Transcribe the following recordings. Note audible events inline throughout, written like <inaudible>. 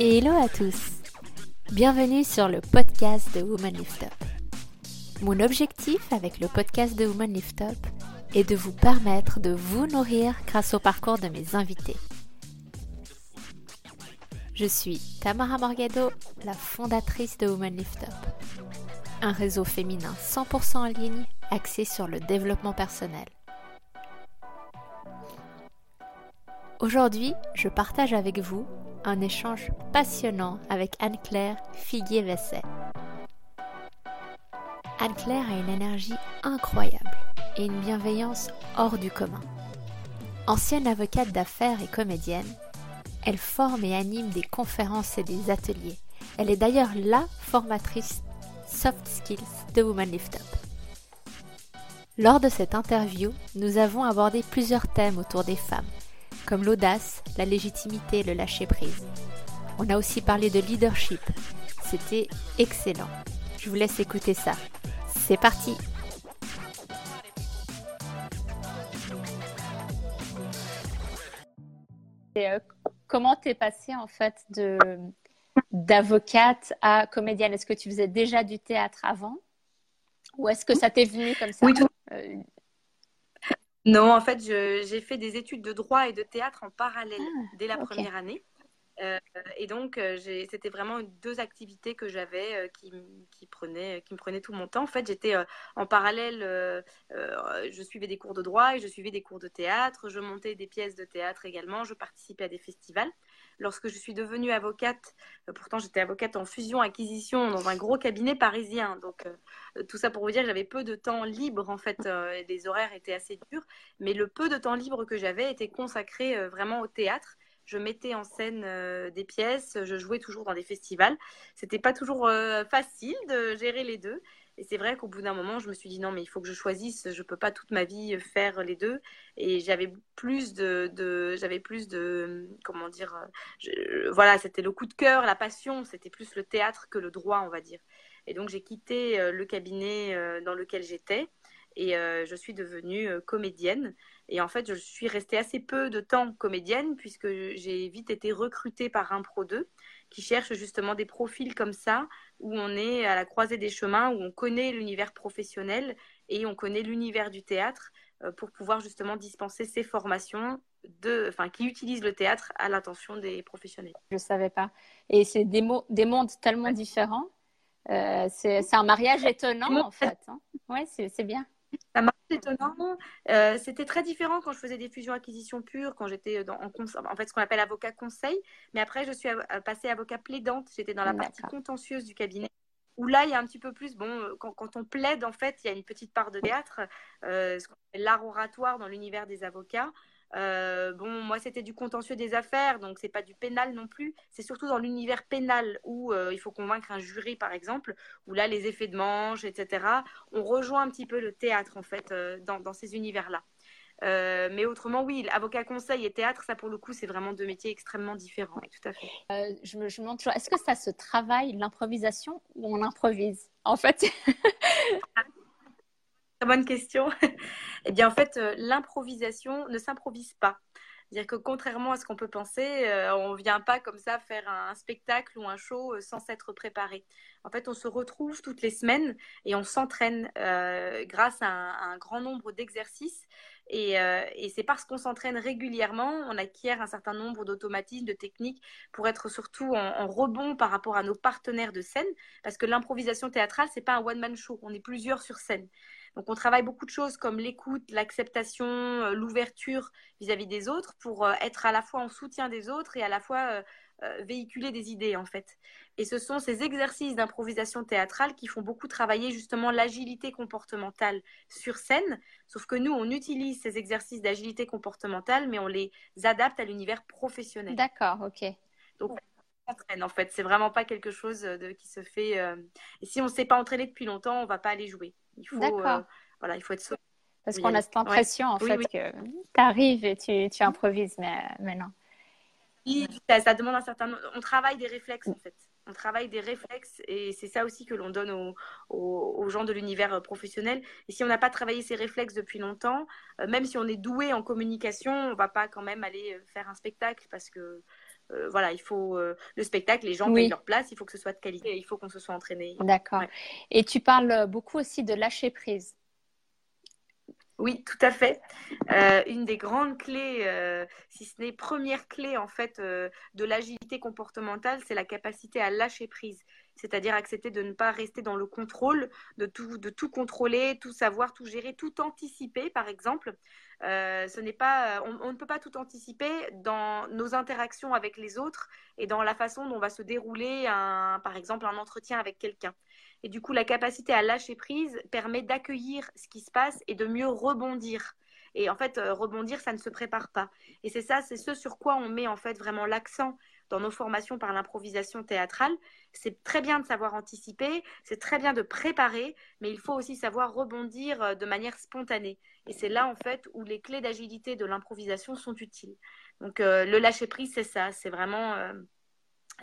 Hello à tous Bienvenue sur le podcast de Woman Lift Up. Mon objectif avec le podcast de Woman Lift Up est de vous permettre de vous nourrir grâce au parcours de mes invités. Je suis Tamara Morgado, la fondatrice de Woman Lift Up, un réseau féminin 100% en ligne axé sur le développement personnel. Aujourd'hui, je partage avec vous un échange passionnant avec Anne-Claire Figuier-Vesset. Anne-Claire a une énergie incroyable et une bienveillance hors du commun. Ancienne avocate d'affaires et comédienne, elle forme et anime des conférences et des ateliers. Elle est d'ailleurs la formatrice soft skills de Woman Lift Up. Lors de cette interview, nous avons abordé plusieurs thèmes autour des femmes, comme l'audace, la légitimité et le lâcher-prise. On a aussi parlé de leadership. C'était excellent. Je vous laisse écouter ça. C'est parti euh, Comment t'es passée en fait de d'avocate à comédienne? Est-ce que tu faisais déjà du théâtre avant? Ou est-ce que ça t'est venu comme ça? Oui, euh, non, en fait, j'ai fait des études de droit et de théâtre en parallèle ah, dès la première année. Euh, et donc, euh, c'était vraiment deux activités que j'avais euh, qui, qui, prenaient, qui me prenaient tout mon temps. En fait, j'étais en parallèle, je suivais des cours de droit et je suivais des cours de théâtre. Je montais des pièces de théâtre également. Je participais à des festivals. Lorsque je suis devenue avocate, pourtant j'étais avocate en fusion-acquisition dans un gros cabinet parisien. Donc, tout ça pour vous dire que j'avais peu de temps libre. En fait, les horaires étaient assez durs. Mais le peu de temps libre que j'avais était consacré vraiment au théâtre je mettais en scène euh, des pièces, je jouais toujours dans des festivals. C'était pas toujours euh, facile de gérer les deux. Et c'est vrai qu'au bout d'un moment, je me suis dit non, mais il faut que je choisisse. Je peux pas toute ma vie faire les deux. Et j'avais plus de, j'avais plus de, comment dire, voilà, c'était le coup de cœur, la passion. C'était plus le théâtre que le droit, on va dire. Et donc j'ai quitté euh, le cabinet dans lequel j'étais et je suis devenue comédienne. Et en fait, je suis restée assez peu de temps comédienne puisque j'ai vite été recrutée par un Pro 2 qui cherche justement des profils comme ça où on est à la croisée des chemins, où on connaît l'univers professionnel et on connaît l'univers du théâtre euh, pour pouvoir justement dispenser ces formations de, enfin, qui utilisent le théâtre à l'attention des professionnels. Je ne savais pas. Et c'est des, des mondes tellement différents. Euh, c'est un mariage étonnant en fait. Hein. Oui, c'est bien. Ça marche étonnant. Euh, c'était très différent quand je faisais des fusions-acquisitions pures, quand j'étais en, en fait ce qu'on appelle avocat conseil. Mais après, je suis passée avocat plaidante. J'étais dans la partie contentieuse du cabinet. Où là, il y a un petit peu plus, bon, euh, quand, quand on plaide, en fait, il y a une petite part de théâtre, euh, ce qu'on appelle l'art oratoire dans l'univers des avocats. Euh, bon, moi, c'était du contentieux des affaires, donc c'est pas du pénal non plus. C'est surtout dans l'univers pénal où euh, il faut convaincre un jury, par exemple, où là, les effets de manche, etc. On rejoint un petit peu le théâtre, en fait, euh, dans, ces univers-là. mais autrement, oui, avocat conseil et théâtre, ça pour le coup, c'est vraiment deux métiers extrêmement différents. tout à fait. je, me, demande toujours, est-ce que ça se travaille l'improvisation ou on improvise? En fait, <laughs> bonne question. <laughs> eh bien, en fait, euh, l'improvisation ne s'improvise pas. C'est-à-dire que contrairement à ce qu'on peut penser, euh, on ne vient pas comme ça faire un, spectacle ou un show euh, sans s'être préparé. En fait, on se retrouve toutes les semaines et on s'entraîne grâce à un, grand nombre d'exercices. Et, c'est parce qu'on s'entraîne régulièrement, on acquiert un certain nombre d'automatismes, de techniques pour être surtout en, en, rebond par rapport à nos partenaires de scène. Parce que l'improvisation théâtrale, c'est pas un one-man show, on est plusieurs sur scène. Donc on travaille beaucoup de choses comme l'écoute, l'acceptation, euh, l'ouverture vis-à-vis des autres pour euh, être à la fois en soutien des autres et à la fois euh, véhiculer des idées en fait. Et ce sont ces exercices d'improvisation théâtrale qui font beaucoup travailler justement l'agilité comportementale sur scène. Sauf que nous, on utilise ces exercices d'agilité comportementale, mais on les adapte à l'univers professionnel. D'accord, ok. Donc, en fait. C'est vraiment pas quelque chose de, qui se fait. Et si on ne s'est pas entraîné depuis longtemps, on va pas aller jouer. Il faut, euh, voilà, il faut être solide. Parce qu'on a cette impression, en fait, que tu arrives et tu, tu improvises, mais, mais non. Oui, ça, ça, demande un certain... On travaille des réflexes, en fait. On travaille des réflexes et c'est ça aussi que l'on donne aux, aux, gens de l'univers euh, professionnel. Et si on n'a pas travaillé ces réflexes depuis longtemps, euh, même si on est doué en communication, on va pas quand même aller faire un spectacle parce que voilà, il faut le spectacle, les gens payent leur place, il faut que ce soit de qualité, il faut qu'on se soit entraîné. D'accord. Et tu parles beaucoup aussi de lâcher prise. Oui, tout à fait. Euh, une des grandes clés, euh, si ce n'est première clé en fait euh, de l'agilité comportementale, c'est la capacité à lâcher prise, c'est-à-dire accepter de ne pas rester dans le contrôle, de tout, contrôler, tout savoir, tout gérer, tout anticiper, par exemple. ce n'est pas, on, ne peut pas tout anticiper dans nos interactions avec les autres et dans la façon dont va se dérouler, par exemple, un entretien avec quelqu'un. Et du coup, la capacité à lâcher prise permet d'accueillir ce qui se passe et de mieux rebondir. Et en fait, euh, rebondir, ça ne se prépare pas. Et c'est ça, c'est ce sur quoi on met en fait vraiment l'accent dans nos formations par l'improvisation théâtrale. C'est très bien de savoir anticiper, c'est très bien de préparer, mais il faut aussi savoir rebondir euh, de manière spontanée. Et c'est là en fait où les clés d'agilité de l'improvisation sont utiles. Donc euh, le lâcher prise, c'est ça, c'est vraiment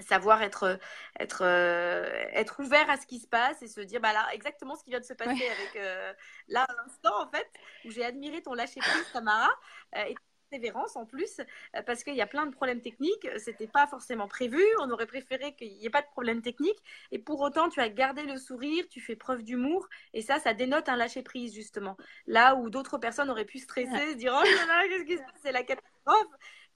savoir être être euh, être ouvert à ce qui se passe et se dire bah là exactement ce qui vient de se passer avec euh, là à l'instant en fait où j'ai admiré ton lâcher prise Tamara euh, et persévérance en plus parce qu'il y a plein de problèmes techniques. C'était pas forcément prévu. On aurait préféré qu'il n'y ait pas de problème technique. Et pour autant tu as gardé le sourire tu fais preuve d'humour. Et ça ça dénote un lâcher prise justement. Là où d'autres personnes auraient pu stresser se dire oh là là qu'est-ce qui se passe? C'est la catastrophe.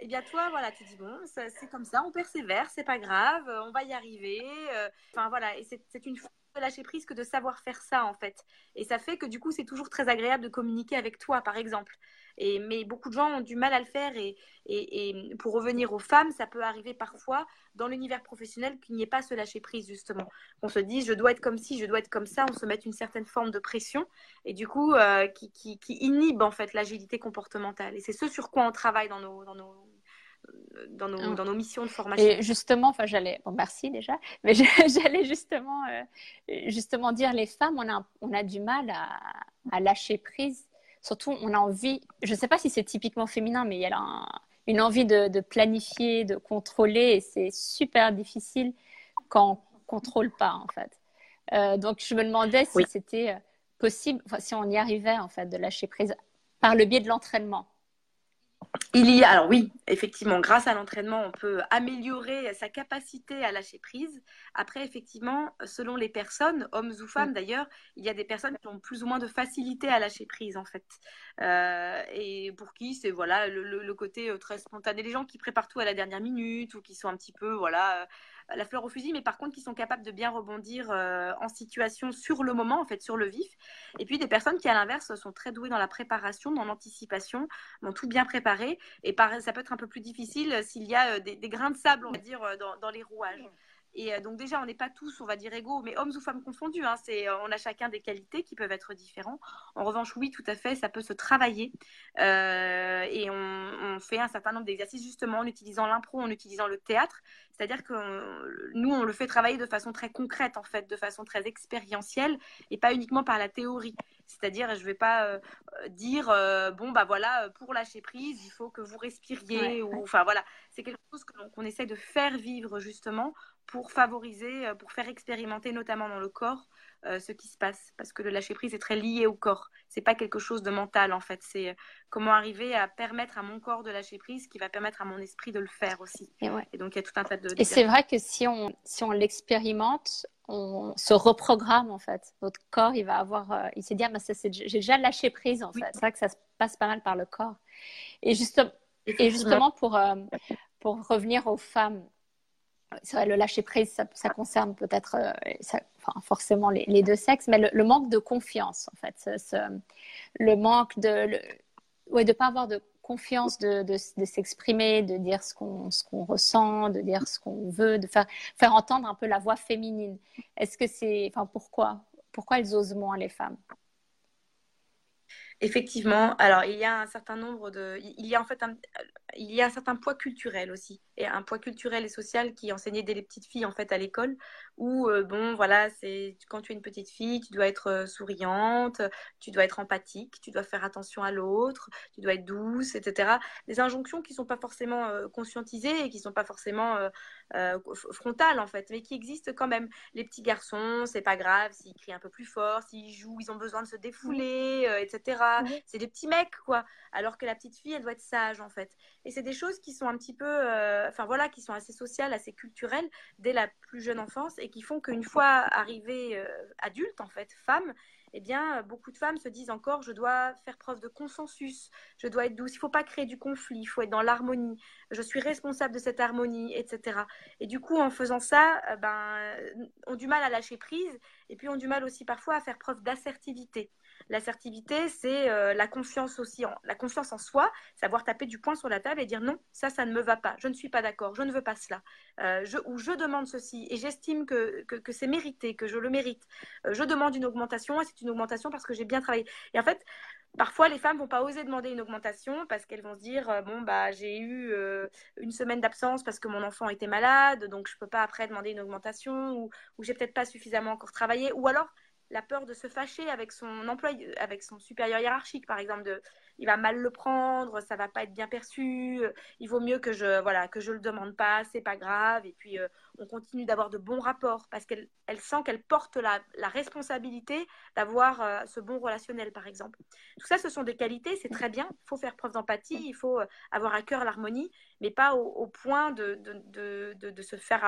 Et eh bien toi, voilà, tu dis bon, c'est comme ça, on persévère, c'est pas grave, euh, on va y arriver. Euh, enfin voilà, et c'est une lâcher prise que de savoir faire ça en fait. Et ça fait que du coup, c'est toujours très agréable de communiquer avec toi, par exemple. Et, mais beaucoup de gens ont du mal à le faire. Et, et, pour revenir aux femmes, ça peut arriver parfois dans l'univers professionnel qu'il n'y ait pas ce lâcher prise, justement. On se dit, je dois être comme ci, je dois être comme ça. On se met une certaine forme de pression. Et du coup, euh, qui, qui, inhibe en fait l'agilité comportementale. Et c'est ce sur quoi on travaille dans nos dans nos, dans nos, missions de formation. Et justement, enfin, j'allais, bon, merci déjà, mais <laughs> j'allais justement, euh, justement dire, les femmes, on a, on a du mal à, à lâcher prise Surtout, on a envie, je ne sais pas si c'est typiquement féminin, mais il y a une envie de, planifier, de contrôler, et c'est super difficile quand on ne contrôle pas, en fait. Euh, donc, je me demandais si c'était euh, possible, si on y arrivait, en fait, de lâcher prise par le biais de l'entraînement. Il y a, alors oui, effectivement, grâce à l'entraînement, on peut améliorer sa capacité à lâcher prise. Après, effectivement, selon les personnes, hommes ou femmes d'ailleurs, il y a des personnes qui ont plus ou moins de facilité à lâcher prise en fait. Euh, et pour qui c'est voilà le, côté euh, très spontané, les gens qui préparent tout à la dernière minute ou qui sont un petit peu voilà la fleur au fusil, mais par contre qui sont capables de bien rebondir euh, en situation sur le moment, en fait, sur le vif. Et puis des personnes qui, à l'inverse, sont très douées dans la préparation, dans l'anticipation, vont tout bien préparer. Et ça peut être un peu plus difficile s'il y a euh, des, grains de sable, on va dire, euh, dans les rouages. Et euh, donc déjà, on n'est pas tous, on va dire, égaux, mais hommes ou femmes confondus. Hein, c'est, euh, on a chacun des qualités qui peuvent être différents. En revanche, oui, tout à fait, ça peut se travailler. Euh, et on, fait un certain nombre d'exercices justement en utilisant l'impro, en utilisant le théâtre. C'est-à-dire que nous, on le fait travailler de façon très concrète, en fait, de façon très expérientielle, et pas uniquement par la théorie. C'est-à-dire, je ne vais pas dire, bon, bah voilà, pour lâcher prise, il faut que vous respiriez. Ou, enfin, voilà, c'est quelque chose qu'on essaie de faire vivre justement pour favoriser, euh, pour faire expérimenter notamment dans le corps euh, ce qui se passe. Parce que le lâcher prise est très lié au corps. C'est pas quelque chose de mental en fait. C'est euh, comment arriver à permettre à mon corps de lâcher prise, qui va permettre à mon esprit de le faire aussi. Et, donc il y a tout un tas de. Et c'est vrai que si on si on l'expérimente, on se reprogramme en fait. Notre corps, il va avoir, il s'est dit ah, ben, j'ai déjà lâché prise en fait. C'est vrai que ça se passe pas mal par le corps. Et justement, et justement pour pour revenir aux femmes vrai, le lâcher prise, ça, concerne peut-être euh, forcément les, deux sexes, mais le, manque de confiance, en fait. le manque de. Le, ouais, de pas avoir de confiance de, s'exprimer, de dire ce qu'on ressent, de dire ce qu'on veut, de faire, faire entendre un peu la voix féminine. Est-ce que c'est. Enfin, pourquoi Pourquoi elles osent moins, les femmes? Effectivement, alors il y a un certain nombre de. Il y a en fait un, il y a un certain poids culturel aussi, et un poids culturel et social qui est enseigné dès les petites filles en fait à l'école, où euh, bon voilà, c'est quand tu es une petite fille, tu dois être euh, souriante, tu dois être empathique, tu dois faire attention à l'autre, tu dois être douce, etc. Des injonctions qui sont pas forcément euh, conscientisées et qui sont pas forcément frontales en fait, mais qui existent quand même. Les petits garçons, c'est pas grave s'ils crient un peu plus fort, s'ils jouent, ils ont besoin de se défouler, etc. C'est des petits mecs quoi, alors que la petite fille, elle doit être sage en fait. Et c'est des choses qui sont un petit peu enfin voilà, qui sont assez sociales, assez culturelles dès la plus jeune enfance et qui font qu'une fois arrivée adulte, en fait, femme, eh bien, beaucoup de femmes se disent encore, je dois faire preuve de consensus, je dois être douce, il ne faut pas créer du conflit, il faut être dans l'harmonie, je suis responsable de cette harmonie, etc. Et du coup, en faisant ça, euh, ben, ont du mal à lâcher prise et puis ont du mal aussi parfois à faire preuve d'assertivité. L'assertivité, c'est euh, la confiance aussi, la confiance en soi, savoir taper du poing sur la table et dire non, ça, ça ne me va pas, je ne suis pas d'accord, je ne veux pas cela, euh, je, ou je demande ceci et j'estime que, que, c'est mérité, que je le mérite. Euh, je demande une augmentation et c'est une augmentation parce que j'ai bien travaillé. Et en fait, Parfois, les femmes vont pas oser demander une augmentation parce qu'elles vont se dire bon bah j'ai eu une semaine d'absence parce que mon enfant était malade, donc je peux pas après demander une augmentation ou, ou j'ai peut-être pas suffisamment encore travaillé. Ou alors la peur de se fâcher avec son employé, avec son supérieur hiérarchique, par exemple, de, il va mal le prendre, ça va pas être bien perçu, il vaut mieux que je, voilà, que je le demande pas, c'est pas grave, et puis euh, on continue d'avoir de bons rapports parce qu'elle elle sent qu'elle porte la, responsabilité d'avoir euh, ce bon relationnel, par exemple. Tout ça, ce sont des qualités, c'est très bien, il faut faire preuve d'empathie, il faut euh, avoir à cœur l'harmonie, mais pas au, point de, de, de, de, se faire,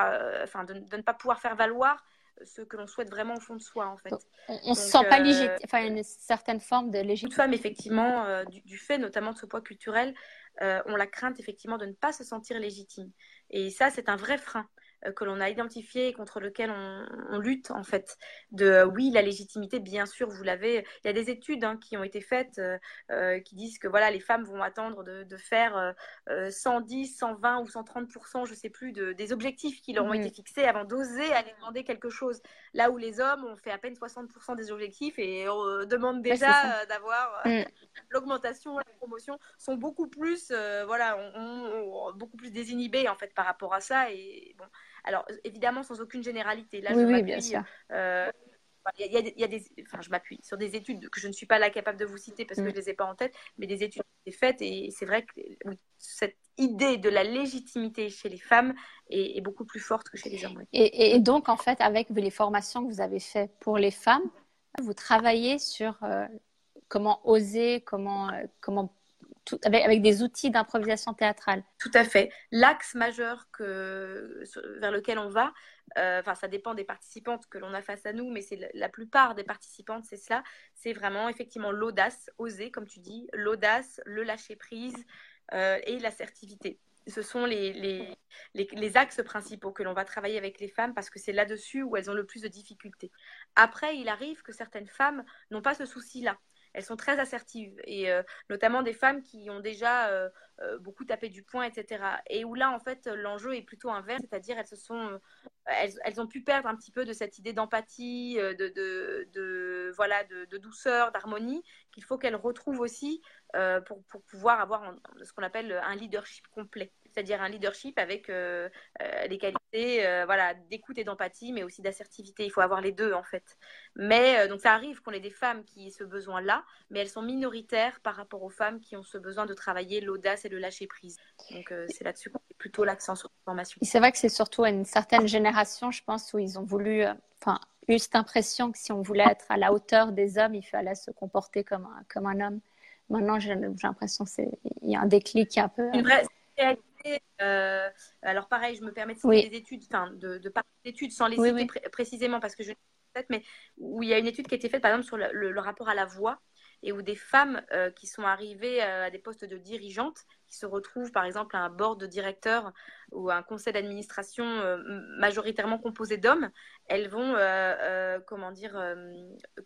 de, ne pas pouvoir faire valoir ce que l'on souhaite vraiment au fond de soi, en fait. on ne se sent pas euh, légitime, enfin, une certaine forme de légitimité. femmes, effectivement, euh, du, fait notamment de ce poids culturel, euh, ont la crainte, effectivement, de ne pas se sentir légitime. Et ça, c'est un vrai frein. Euh, que l'on a identifié et contre lequel on, lutte en fait. De euh, oui, la légitimité, bien sûr, vous l'avez. Il y a des études hein, qui ont été faites euh, qui disent que voilà, les femmes vont attendre de, faire 110, 120 ou 130 je sais plus, de, des objectifs qui leur ont été fixés avant d'oser aller demander quelque chose. Là où les hommes ont fait à peine 60% des objectifs et on demande déjà d'avoir mm. l'augmentation, la promotion, sont beaucoup plus, voilà, beaucoup plus désinhibés en fait par rapport à ça et bon. Alors, évidemment, sans aucune généralité. Là, je oui, bien sûr. Euh, il y, a, des, enfin, je m'appuie sur des études que je ne suis pas là capable de vous citer parce que mm. je ne les ai pas en tête, mais des études qui ont été faites et c'est vrai que cette idée de la légitimité chez les femmes est, beaucoup plus forte que chez les hommes. Et, donc, en fait, avec les formations que vous avez faites pour les femmes, vous travaillez sur euh, comment oser, comment, euh, comment avec, des outils d'improvisation théâtrale. Tout à fait. L'axe majeur vers lequel on va, euh, enfin ça dépend des participantes que l'on a face à nous, mais c'est la, plupart des participantes, c'est cela, c'est vraiment effectivement l'audace, oser comme tu dis, l'audace, le lâcher prise euh, et l'assertivité. Ce sont les, axes principaux que l'on va travailler avec les femmes parce que c'est là-dessus où elles ont le plus de difficultés. Après, il arrive que certaines femmes n'ont pas ce souci-là elles sont très assertives et euh, notamment des femmes qui ont déjà euh, euh, beaucoup tapé du poing, etc. Et où là, en fait, l'enjeu est plutôt inverse, c'est-à-dire elles se sont, elles, elles, ont pu perdre un petit peu de cette idée d'empathie, de, de, de, voilà, de, douceur, d'harmonie, qu'il faut qu'elles retrouvent aussi pour, pour, pouvoir avoir ce qu'on appelle un leadership complet c'est-à-dire un leadership avec euh, euh, les qualités euh, voilà, d'écoute et d'empathie, mais aussi d'assertivité. Il faut avoir les deux, en fait. Mais donc ça arrive qu'on ait des femmes qui aient ce besoin-là, mais elles sont minoritaires par rapport aux femmes qui ont ce besoin de travailler l'audace et le lâcher-prise. Donc c'est là-dessus qu'on met plutôt l'accent sur la formation. C'est vrai que c'est surtout une certaine génération, je pense, où ils ont voulu, enfin, eu cette impression que si on voulait être à la hauteur des hommes, il fallait se comporter comme un, comme un homme. Maintenant, j'ai l'impression qu'il y a un déclic un peu... Une vraie euh, alors pareil, je me permets de citer des études, enfin de, de parler d'études sans les citer précisément parce que je mais où il y a une étude qui a été faite par exemple sur le, rapport à la voix et où des femmes euh, qui sont arrivées euh, à des postes de dirigeantes, qui se retrouvent par exemple à un board de directeur ou à un conseil d'administration majoritairement composé d'hommes, elles vont, comment dire,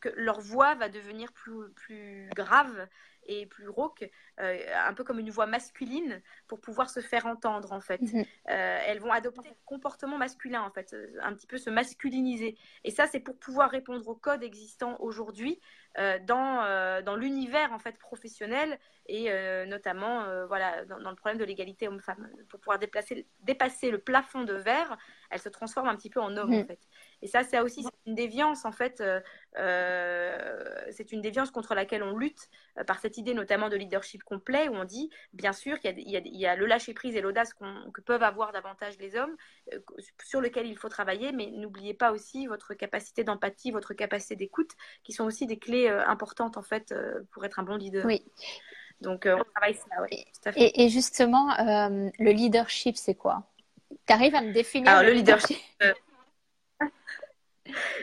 que leur voix va devenir plus, plus grave et plus rauque, euh, un peu comme une voix masculine pour pouvoir se faire entendre en fait. Mhm. Euh, elles vont adopter un comportement masculin en fait, un petit peu se masculiniser. Et ça c'est pour pouvoir répondre au code existant aujourd'hui euh, dans, dans l'univers en fait professionnel et notamment voilà dans, le problème de l'égalité homme-femme. Pour pouvoir déplacer, dépasser le plafond de verre, elle se transforme un petit peu en homme en mhm. fait. Et ça, c'est aussi une déviance, en fait. Euh, euh, c'est une déviance contre laquelle on lutte euh, par cette idée notamment de leadership complet, où on dit, bien sûr, qu'il y, a le lâcher-prise et l'audace que peuvent avoir davantage les hommes, sur lequel il faut travailler, mais n'oubliez pas aussi votre capacité d'empathie, votre capacité d'écoute, qui sont aussi des clés importantes, en fait, pour être un bon leader. Oui. Donc, on travaille ça, oui. Et, justement, le leadership, c'est quoi? Tu arrives à me définir Alors, le leadership,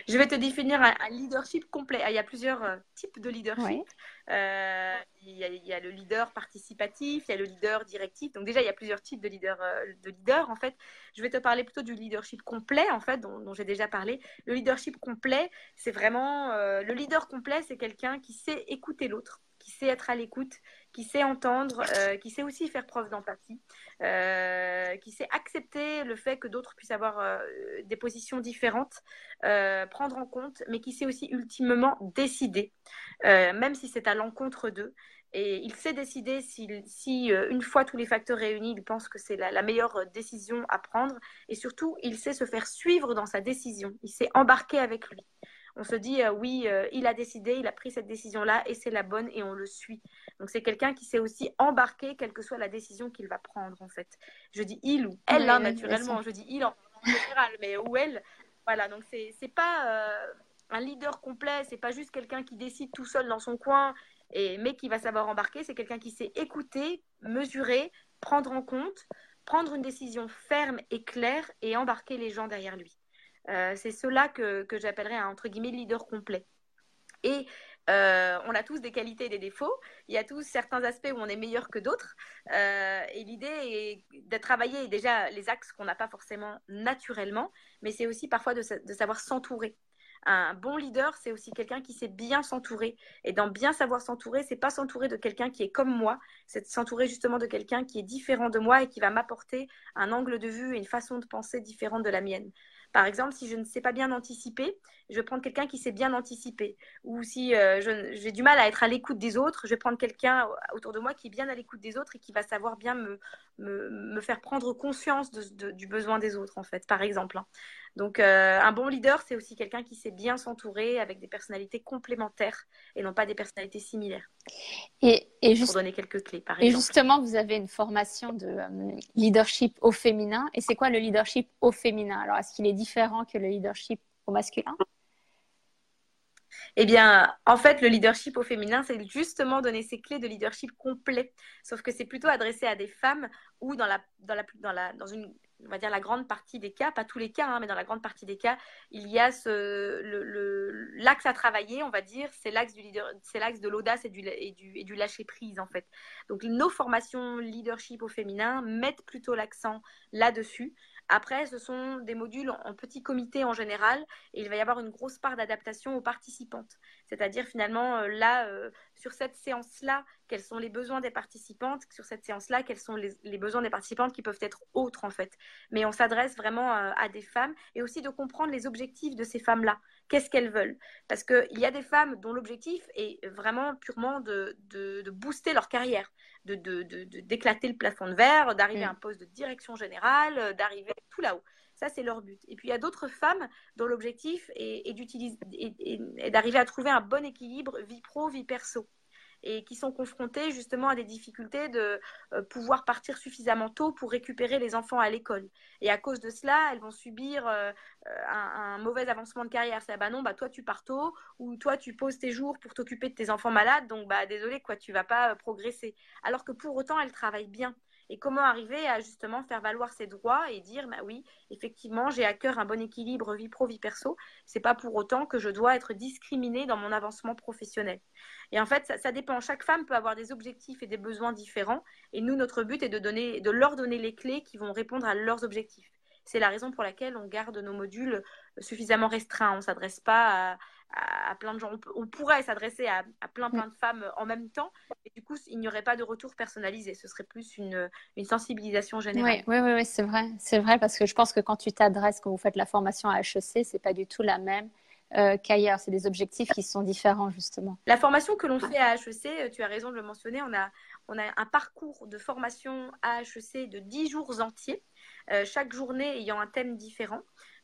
je vais te définir un, leadership complet. Ah, il y a plusieurs euh, types de leadership. Euh, il, y a, le leader participatif, il y a le leader directif. Donc déjà, il y a plusieurs types de leaders. Euh, de leader, en fait, je vais te parler plutôt du leadership complet, en fait, dont, j'ai déjà parlé. Le leadership complet, c'est vraiment le leader complet, c'est quelqu'un qui sait écouter l'autre, qui sait être à l'écoute, qui sait entendre, euh, qui sait aussi faire preuve d'empathie, euh, qui sait accepter le fait que d'autres puissent avoir euh, des positions différentes, prendre en compte, mais qui sait aussi ultimement décider, même si c'est à l'encontre d'eux. Et il sait décider si, une fois tous les facteurs réunis, il pense que c'est la, meilleure décision à prendre. Et surtout, il sait se faire suivre dans sa décision. Il sait embarquer avec lui on se dit euh, oui, euh, il a décidé, il a pris cette décision-là et c'est la bonne et on le suit. Donc c'est quelqu'un qui sait aussi embarquer quelle que soit la décision qu'il va prendre en fait. Je dis il ou elle, hein, naturellement. Je dis il en, <laughs> général, mais ou elle. Voilà, donc c'est n'est pas euh, un leader complet, c'est pas juste quelqu'un qui décide tout seul dans son coin, et, mais qui va savoir embarquer. C'est quelqu'un qui sait écouter, mesurer, prendre en compte, prendre une décision ferme et claire et embarquer les gens derrière lui. Euh, c'est cela que, que j'appellerais un entre guillemets leader complet. Et euh, on a tous des qualités et des défauts. Il y a tous certains aspects où on est meilleur que d'autres. Euh, et l'idée est de travailler déjà les axes qu'on n'a pas forcément naturellement, mais c'est aussi parfois de, savoir s'entourer. Un bon leader, c'est aussi quelqu'un qui sait bien s'entourer. Et dans bien savoir s'entourer, c'est pas s'entourer de quelqu'un qui est comme moi, c'est s'entourer justement de quelqu'un qui est différent de moi et qui va m'apporter un angle de vue et une façon de penser différente de la mienne. Par exemple, si je ne sais pas bien anticiper, je vais prendre quelqu'un qui sait bien anticiper. Ou si euh, j'ai du mal à être à l'écoute des autres, je vais prendre quelqu'un autour de moi qui est bien à l'écoute des autres et qui va savoir bien me, me, faire prendre conscience du besoin des autres, en fait, par exemple. Hein. Donc, euh, un bon leader, c'est aussi quelqu'un qui sait bien s'entourer avec des personnalités complémentaires et non pas des personnalités similaires. Et, et juste, pour donner quelques clés, par exemple. Et justement, vous avez une formation de euh, leadership au féminin. Et c'est quoi le leadership au féminin? Alors, est-ce qu'il est différent que le leadership au masculin? Eh bien, en fait, le leadership au féminin, c'est justement donner ces clés de leadership complet. Sauf que c'est plutôt adressé à des femmes ou dans, la, dans, la, dans, une, on va dire la grande partie des cas, pas tous les cas, hein, mais dans la grande partie des cas, il y a l'axe à travailler, on va dire, c'est l'axe du leader, c'est l'axe de l'audace et du, et du, et du lâcher prise en fait. Donc nos formations leadership au féminin mettent plutôt l'accent là-dessus après, ce sont des modules en petit comité en général et il va y avoir une grosse part d'adaptation aux participantes. C'est-à-dire finalement, euh, là, euh, sur cette séance-là, quels sont les besoins des participantes, sur cette séance-là, quels sont les, besoins des participantes qui peuvent être autres en fait. Mais on s'adresse vraiment euh, à des femmes et aussi de comprendre les objectifs de ces femmes-là. Qu'est-ce qu'elles veulent? Parce qu'il y a des femmes dont l'objectif est vraiment purement de, de, booster leur carrière, d'éclater de, d'éclater le plafond de verre, d'arriver à un poste de direction générale, d'arriver tout là-haut. Ça, c'est leur but. Et puis, il y a d'autres femmes dont l'objectif est, est d'arriver à trouver un bon équilibre vie pro, vie perso et qui sont confrontés justement à des difficultés de euh, pouvoir partir suffisamment tôt pour récupérer les enfants à l'école. Et à cause de cela, elles vont subir euh, un, mauvais avancement de carrière. C'est bah non, bah toi tu pars tôt ou toi tu poses tes jours pour t'occuper de tes enfants malades, donc bah désolé quoi, tu vas pas euh, progresser. Alors que pour autant, elles travaillent bien et comment arriver à justement faire valoir ses droits et dire bah oui effectivement j'ai à cœur un bon équilibre vie pro vie perso. C'est pas pour autant que je dois être discriminée dans mon avancement professionnel. Et en fait ça, dépend. Chaque femme peut avoir des objectifs et des besoins différents. Et nous notre but est de donner de leur donner les clés qui vont répondre à leurs objectifs. C'est la raison pour laquelle on garde nos modules suffisamment restreints. On s'adresse pas à, à, plein de gens. On, pourrait s'adresser à, plein plein de femmes en même temps, et du coup, il n'y aurait pas de retour personnalisé. Ce serait plus une, une sensibilisation générale. Oui, oui, oui, c'est vrai. C'est vrai parce que je pense que quand tu t'adresses, quand vous faites la formation à HEC, c'est pas du tout la même. Euh, qu'ailleurs. C'est des objectifs qui sont différents, justement. La formation que l'on fait à HEC, euh, tu as raison de le mentionner, on a, on a un parcours de formation à HEC de 10 jours entiers, euh, chaque journée ayant un thème différent.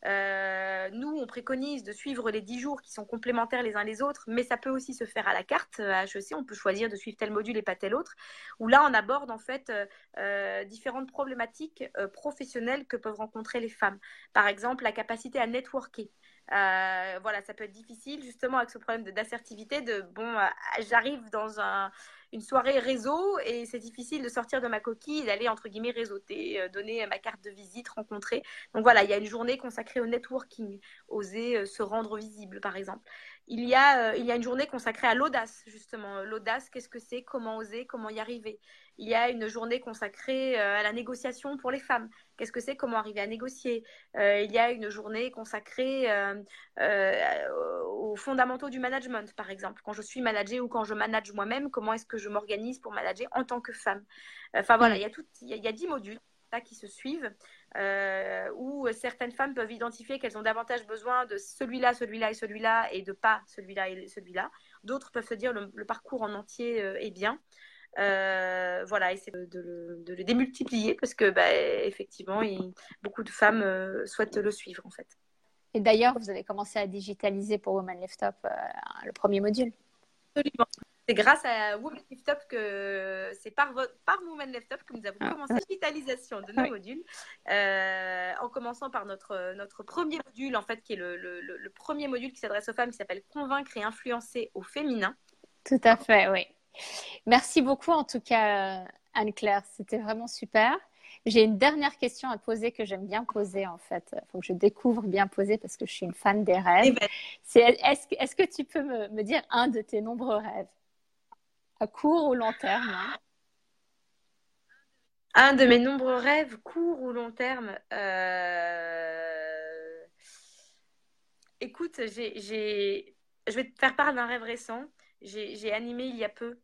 Euh, nous, on préconise de suivre les 10 jours qui sont complémentaires les uns les autres, mais ça peut aussi se faire à la carte. À HEC, on peut choisir de suivre tel module et pas tel autre, où là, on aborde en fait euh, différentes problématiques professionnelles que peuvent rencontrer les femmes. Par exemple, la capacité à networker. Euh, voilà, ça peut être difficile justement avec ce problème d'assertivité, de, bon, euh, j'arrive dans un, une soirée réseau et c'est difficile de sortir de ma coquille d'aller entre guillemets réseauter, euh, donner ma carte de visite, rencontrer. Donc voilà, il y a une journée consacrée au networking, oser se rendre visible par exemple. Il y a, il y a une journée consacrée à l'audace justement. L'audace, qu'est-ce que c'est Comment oser Comment y arriver Il y a une journée consacrée à la négociation pour les femmes. Qu'est-ce que c'est Comment arriver à négocier Il y a une journée consacrée euh, aux fondamentaux du management, par exemple. Quand je suis managée ou quand je manage moi-même, comment est-ce que je m'organise pour manager en tant que femme Enfin voilà, il y a tout, il y, a dix modules là, qui se suivent, euh, où certaines femmes peuvent identifier qu'elles ont davantage besoin de celui-là, celui-là et celui-là, et de pas celui-là et celui-là. D'autres peuvent se dire le, le parcours en entier euh, est bien. Euh, voilà, et c'est de, le démultiplier parce que, bah, effectivement, beaucoup de femmes souhaitent le suivre en fait. Et d'ailleurs, vous avez commencé à digitaliser pour Women Lift Up euh, le premier module. Absolument. C'est grâce à Women Lift Up que c'est par, par Women Lift Up que nous avons ah, commencé la digitalisation de nos modules, euh, en commençant par notre, notre premier module, en fait, qui est le, le, le premier module qui s'adresse aux femmes, qui s'appelle Convaincre et influencer au féminin. Tout à fait, oui. Merci beaucoup, en tout cas, Anne-Claire. C'était vraiment super. J'ai une dernière question à poser que j'aime bien poser en fait. Il faut que je découvre bien poser parce que je suis une fan des rêves. Eh ben. Est-ce, est que tu peux me, me, dire un de tes nombreux rêves? À court ou long terme hein? Un de mes nombreux rêves, court ou long terme euh... Écoute, j'ai, je vais te faire part d'un rêve récent. J'ai animé il y a peu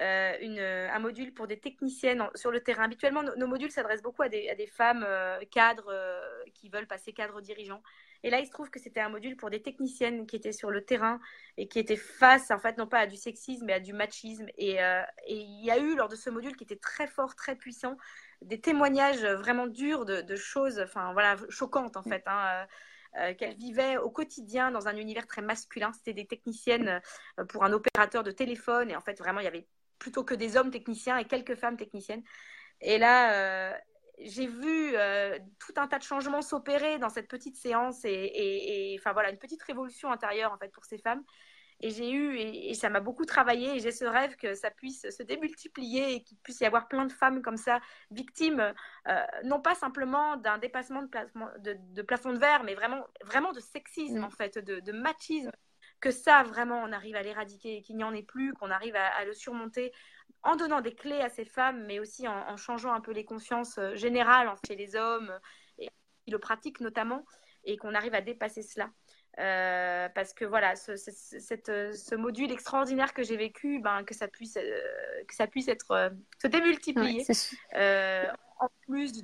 euh, euh, un module pour des techniciennes sur le terrain. Habituellement, nos, modules s'adressent beaucoup à des, à des femmes euh, cadres qui veulent passer cadre dirigeant. Et là, il se trouve que c'était un module pour des techniciennes qui étaient sur le terrain et qui étaient face, en fait, non pas à du sexisme, mais à du machisme. Et, et il y a eu, lors de ce module qui était très fort, très puissant, des témoignages vraiment durs de, choses, enfin, voilà, choquantes, en fait. Hein, qu'elles vivaient au quotidien dans un univers très masculin. C'était des techniciennes pour un opérateur de téléphone et en fait vraiment il y avait plutôt que des hommes techniciens et quelques femmes techniciennes. Et là, euh, j'ai vu euh, tout un tas de changements s'opérer dans cette petite séance et, enfin voilà, une petite révolution intérieure en fait pour ces femmes. Et j'ai eu, et, ça m'a beaucoup travaillé, et j'ai ce rêve que ça puisse se démultiplier et qu'il puisse y avoir plein de femmes comme ça, victimes, euh, non pas simplement d'un dépassement de, de, plafond de verre, mais vraiment, vraiment de sexisme, mm. en fait, de, de machisme que ça, vraiment, on arrive à l'éradiquer qu'il n'y en ait plus, qu'on arrive à, le surmonter en donnant des clés à ces femmes, mais aussi en, changeant un peu les consciences euh, générales chez les hommes, et qui le pratiquent notamment, et qu'on arrive à dépasser cela. Euh, parce que voilà, ce, ce, module extraordinaire que j'ai vécu, ben, que, ça puisse, euh, que ça puisse être, se démultiplier en plus du,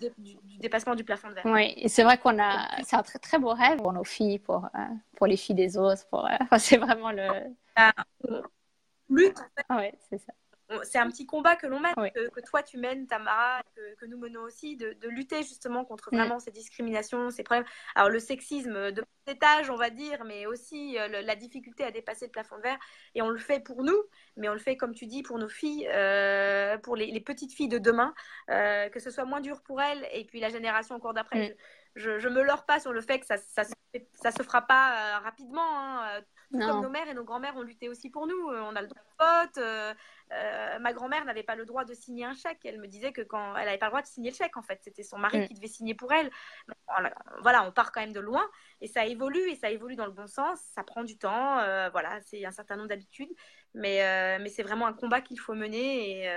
dépassement du plafond de verre. Oui, et c'est vrai qu'on a, c'est un très très beau rêve pour nos filles, pour, euh, pour les filles des autres, pour, euh, <laughs> c'est vraiment le. Ah, lutte. Oui, c'est ça c'est un petit combat que l'on mène, que, toi tu mènes, Tamara, que, que nous menons aussi, de, lutter justement contre mm. vraiment ces discriminations, ces problèmes. Alors le sexisme de cet âge, on va dire, mais aussi euh, la difficulté à dépasser le plafond de verre. Et on le fait pour nous, mais on le fait, comme tu dis, pour nos filles, euh, pour les, petites filles de demain, euh, que ce soit moins dur pour elles, et puis la génération encore d'après. Mm. Je, je, me leurre pas sur le fait que ça, ça, ça, se fera pas rapidement. Hein. Comme nos mères et nos grands-mères ont lutté aussi pour nous. On a le droit de vote. Euh, ma grand-mère n'avait pas le droit de signer un chèque. Elle me disait que quand elle n'avait pas le droit de signer le chèque, en fait, c'était son mari mm. qui devait signer pour elle. Voilà, on part quand même de loin et ça évolue et ça évolue dans le bon sens. Ça prend du temps, euh, voilà, c'est un certain nombre d'habitudes, mais, euh, mais c'est vraiment un combat qu'il faut mener et,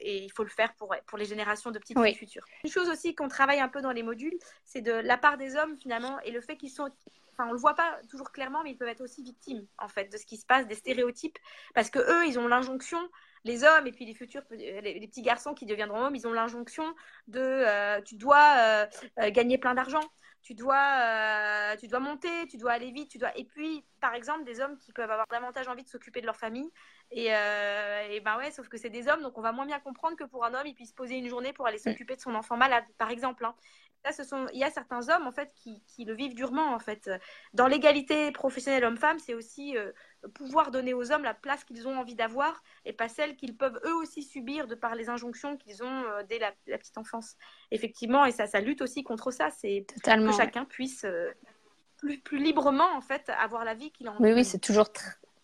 et, il faut le faire pour, pour les générations de petites filles futures. Une chose aussi qu'on travaille un peu dans les modules, c'est de la part des hommes finalement et le fait qu'ils sont enfin on le voit pas toujours clairement, mais ils peuvent être aussi victimes en fait de ce qui se passe, des stéréotypes, parce que eux, ils ont l'injonction, les hommes et puis les futurs, les, petits garçons qui deviendront hommes, ils ont l'injonction de, euh, tu dois euh, euh, gagner plein d'argent, tu dois, tu dois monter, tu dois aller vite, tu dois. Et puis, par exemple, des hommes qui peuvent avoir davantage envie de s'occuper de leur famille. Et, et ben ouais, sauf que c'est des hommes, donc on va moins bien comprendre que pour un homme, il puisse poser une journée pour aller s'occuper de son enfant malade, par exemple. Hein. Là, ce sont, il y a certains hommes en fait qui, qui le vivent durement en fait. Dans l'égalité professionnelle homme-femme, c'est aussi euh, pouvoir donner aux hommes la place qu'ils ont envie d'avoir et pas celle qu'ils peuvent eux aussi subir de par les injonctions qu'ils ont euh, dès la, petite enfance. Effectivement, et ça, ça lutte aussi contre ça. C'est que chacun puisse euh, plus, plus librement, en fait, avoir la vie qu'il a envie. Oui, oui, c'est toujours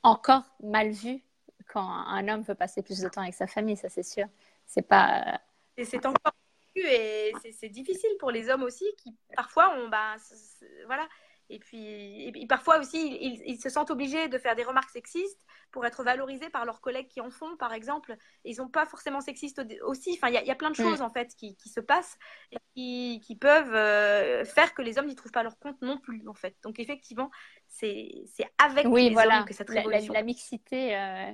encore mal vu quand un homme veut passer plus de temps avec sa famille, ça c'est sûr. C'est pas. Et c'est encore et c'est difficile pour les hommes aussi qui parfois ont, bah, voilà, et puis, et parfois aussi, ils, se sentent obligés de faire des remarques sexistes pour être valorisés par leurs collègues qui en font, par exemple. ils n'ont pas forcément sexistes aussi. Enfin, il y, a plein de mm. choses, en fait, qui, qui se passent et qui, qui peuvent euh, faire que les hommes n'y trouvent pas leur compte non plus, en fait. Donc, effectivement, c'est avec oui, les voilà. hommes que cette révolution... La, la, mixité... Euh...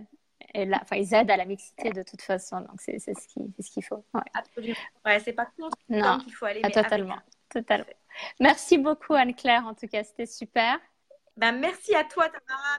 là, enfin, ils aident à la mixité de toute façon, donc c'est ce qu'il ce qu'il faut. Ouais. Absolument. Ouais, c'est pas contre qu'il faut aller. Ah, totalement, totalement. Merci beaucoup Anne-Claire, en tout cas, c'était super. Ben, merci à toi Tamara.